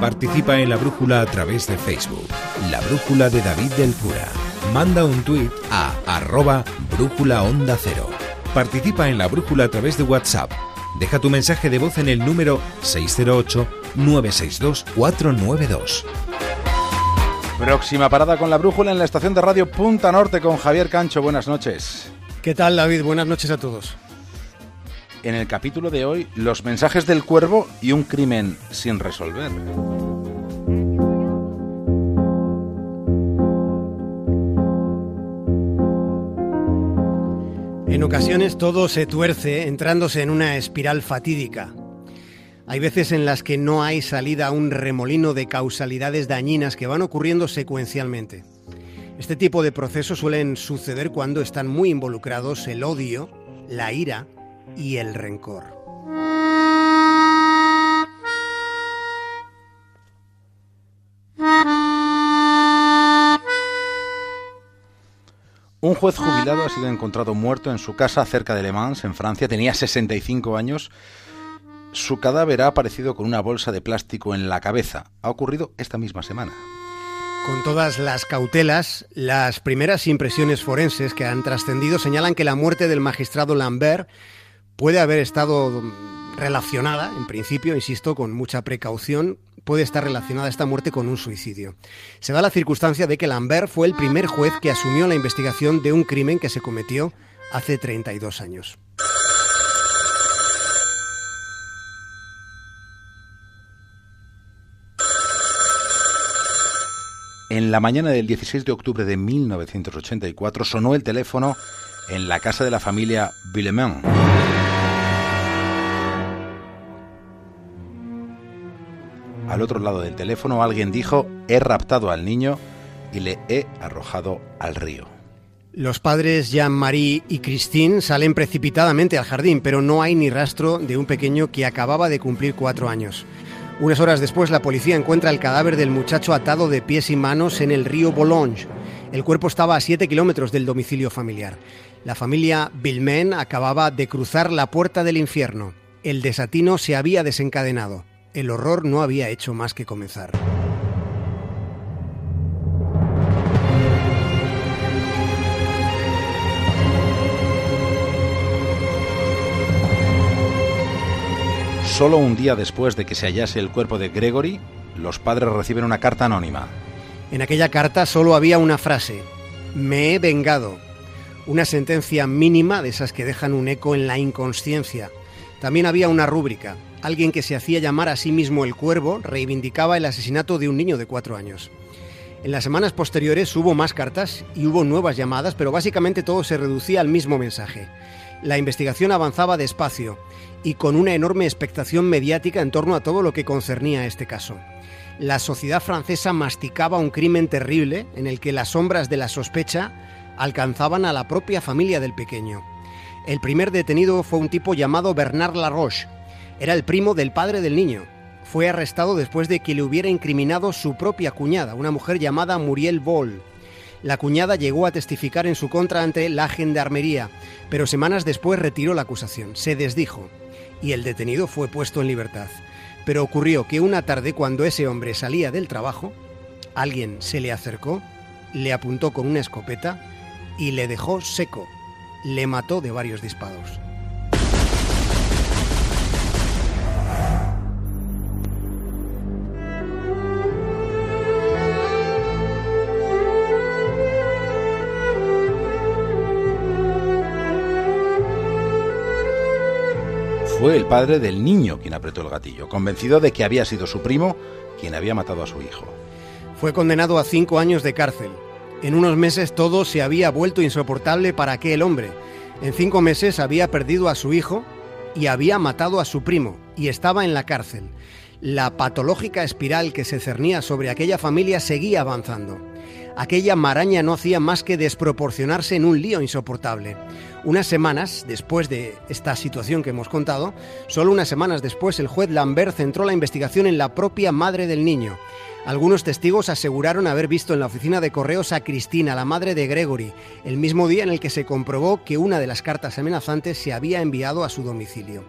Participa en la brújula a través de Facebook. La brújula de David del Cura. Manda un tuit a arroba brújula onda cero. Participa en la brújula a través de WhatsApp. Deja tu mensaje de voz en el número 608-962-492. Próxima parada con la brújula en la estación de radio Punta Norte con Javier Cancho. Buenas noches. ¿Qué tal David? Buenas noches a todos. En el capítulo de hoy, los mensajes del cuervo y un crimen sin resolver. En ocasiones todo se tuerce entrándose en una espiral fatídica. Hay veces en las que no hay salida a un remolino de causalidades dañinas que van ocurriendo secuencialmente. Este tipo de procesos suelen suceder cuando están muy involucrados el odio, la ira y el rencor. Un juez jubilado ha sido encontrado muerto en su casa cerca de Le Mans, en Francia. Tenía 65 años. Su cadáver ha aparecido con una bolsa de plástico en la cabeza. Ha ocurrido esta misma semana. Con todas las cautelas, las primeras impresiones forenses que han trascendido señalan que la muerte del magistrado Lambert puede haber estado relacionada, en principio, insisto, con mucha precaución, puede estar relacionada esta muerte con un suicidio. Se da la circunstancia de que Lambert fue el primer juez que asumió la investigación de un crimen que se cometió hace 32 años. En la mañana del 16 de octubre de 1984 sonó el teléfono en la casa de la familia Villemain. Al otro lado del teléfono alguien dijo, he raptado al niño y le he arrojado al río. Los padres Jean-Marie y Christine salen precipitadamente al jardín, pero no hay ni rastro de un pequeño que acababa de cumplir cuatro años. Unas horas después, la policía encuentra el cadáver del muchacho atado de pies y manos en el río Boulogne. El cuerpo estaba a siete kilómetros del domicilio familiar. La familia Bilmen acababa de cruzar la puerta del infierno. El desatino se había desencadenado el horror no había hecho más que comenzar. Solo un día después de que se hallase el cuerpo de Gregory, los padres reciben una carta anónima. En aquella carta solo había una frase, me he vengado. Una sentencia mínima de esas que dejan un eco en la inconsciencia. También había una rúbrica, Alguien que se hacía llamar a sí mismo el Cuervo reivindicaba el asesinato de un niño de cuatro años. En las semanas posteriores hubo más cartas y hubo nuevas llamadas, pero básicamente todo se reducía al mismo mensaje. La investigación avanzaba despacio y con una enorme expectación mediática en torno a todo lo que concernía a este caso. La sociedad francesa masticaba un crimen terrible en el que las sombras de la sospecha alcanzaban a la propia familia del pequeño. El primer detenido fue un tipo llamado Bernard Laroche, era el primo del padre del niño. Fue arrestado después de que le hubiera incriminado su propia cuñada, una mujer llamada Muriel Boll. La cuñada llegó a testificar en su contra ante la gendarmería, pero semanas después retiró la acusación, se desdijo y el detenido fue puesto en libertad. Pero ocurrió que una tarde cuando ese hombre salía del trabajo, alguien se le acercó, le apuntó con una escopeta y le dejó seco. Le mató de varios disparos. Fue el padre del niño quien apretó el gatillo, convencido de que había sido su primo quien había matado a su hijo. Fue condenado a cinco años de cárcel. En unos meses todo se había vuelto insoportable para aquel hombre. En cinco meses había perdido a su hijo y había matado a su primo y estaba en la cárcel. La patológica espiral que se cernía sobre aquella familia seguía avanzando. Aquella maraña no hacía más que desproporcionarse en un lío insoportable. Unas semanas después de esta situación que hemos contado, solo unas semanas después el juez Lambert centró la investigación en la propia madre del niño. Algunos testigos aseguraron haber visto en la oficina de correos a Cristina, la madre de Gregory, el mismo día en el que se comprobó que una de las cartas amenazantes se había enviado a su domicilio.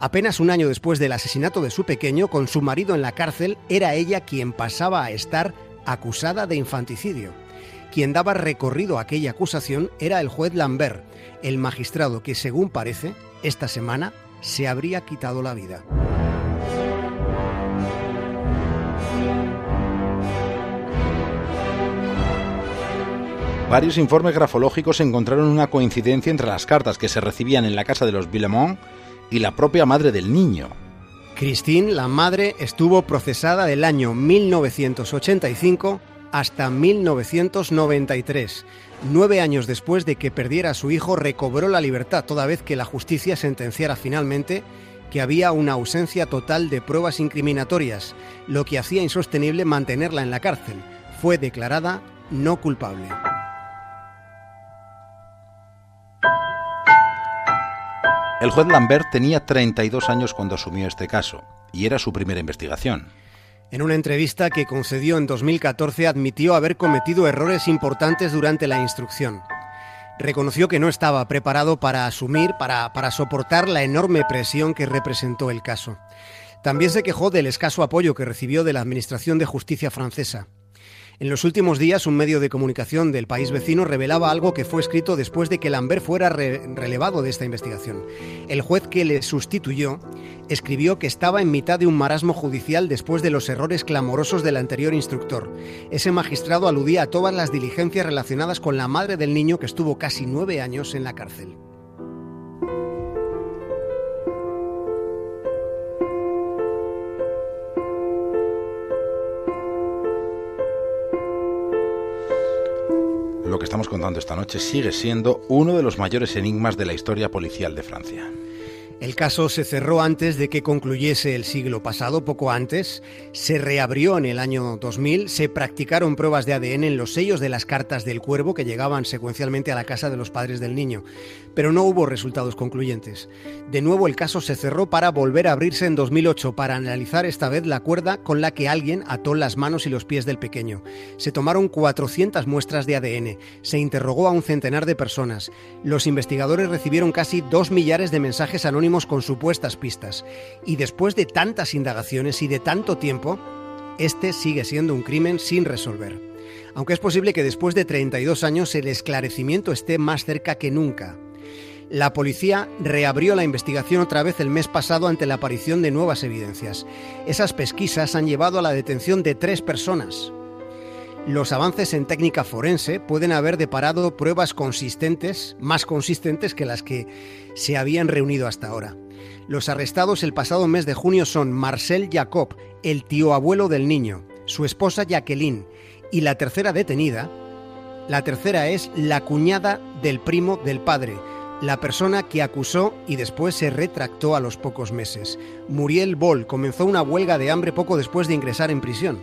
Apenas un año después del asesinato de su pequeño, con su marido en la cárcel, era ella quien pasaba a estar acusada de infanticidio. Quien daba recorrido a aquella acusación era el juez Lambert, el magistrado que, según parece, esta semana se habría quitado la vida. Varios informes grafológicos encontraron una coincidencia entre las cartas que se recibían en la casa de los Villemont y la propia madre del niño. Christine, la madre, estuvo procesada del año 1985 hasta 1993. Nueve años después de que perdiera a su hijo, recobró la libertad, toda vez que la justicia sentenciara finalmente que había una ausencia total de pruebas incriminatorias, lo que hacía insostenible mantenerla en la cárcel. Fue declarada no culpable. El juez Lambert tenía 32 años cuando asumió este caso, y era su primera investigación. En una entrevista que concedió en 2014 admitió haber cometido errores importantes durante la instrucción. Reconoció que no estaba preparado para asumir, para, para soportar la enorme presión que representó el caso. También se quejó del escaso apoyo que recibió de la Administración de Justicia francesa. En los últimos días, un medio de comunicación del país vecino revelaba algo que fue escrito después de que Lambert fuera relevado de esta investigación. El juez que le sustituyó escribió que estaba en mitad de un marasmo judicial después de los errores clamorosos del anterior instructor. Ese magistrado aludía a todas las diligencias relacionadas con la madre del niño que estuvo casi nueve años en la cárcel. Estamos contando esta noche sigue siendo uno de los mayores enigmas de la historia policial de Francia. El caso se cerró antes de que concluyese el siglo pasado, poco antes. Se reabrió en el año 2000. Se practicaron pruebas de ADN en los sellos de las cartas del cuervo que llegaban secuencialmente a la casa de los padres del niño. Pero no hubo resultados concluyentes. De nuevo el caso se cerró para volver a abrirse en 2008 para analizar esta vez la cuerda con la que alguien ató las manos y los pies del pequeño. Se tomaron 400 muestras de ADN. Se interrogó a un centenar de personas. Los investigadores recibieron casi dos millares de mensajes anónimos con supuestas pistas. Y después de tantas indagaciones y de tanto tiempo, este sigue siendo un crimen sin resolver. Aunque es posible que después de 32 años el esclarecimiento esté más cerca que nunca. La policía reabrió la investigación otra vez el mes pasado ante la aparición de nuevas evidencias. Esas pesquisas han llevado a la detención de tres personas. Los avances en técnica forense pueden haber deparado pruebas consistentes, más consistentes que las que se habían reunido hasta ahora. Los arrestados el pasado mes de junio son Marcel Jacob, el tío abuelo del niño, su esposa Jacqueline y la tercera detenida. La tercera es la cuñada del primo del padre, la persona que acusó y después se retractó a los pocos meses. Muriel Boll comenzó una huelga de hambre poco después de ingresar en prisión.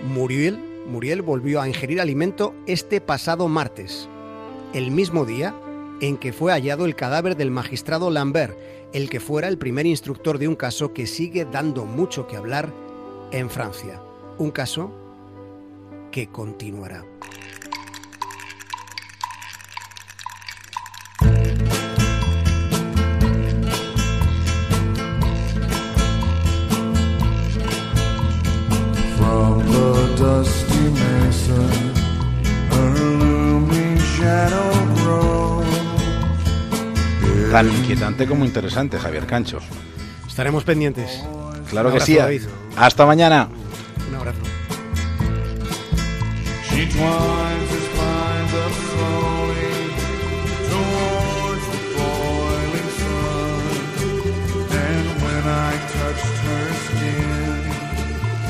Muriel Muriel volvió a ingerir alimento este pasado martes, el mismo día en que fue hallado el cadáver del magistrado Lambert, el que fuera el primer instructor de un caso que sigue dando mucho que hablar en Francia. Un caso que continuará. Tan inquietante como interesante, Javier Cancho. Estaremos pendientes. Claro que sí. Hasta mañana. Un abrazo.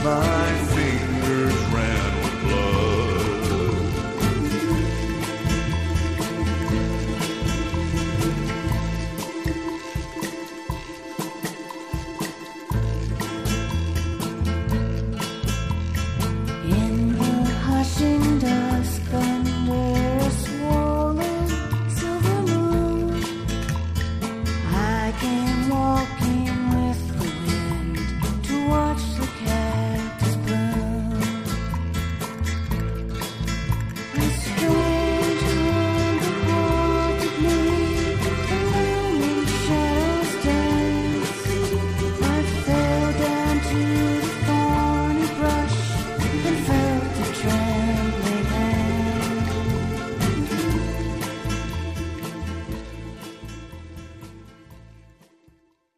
my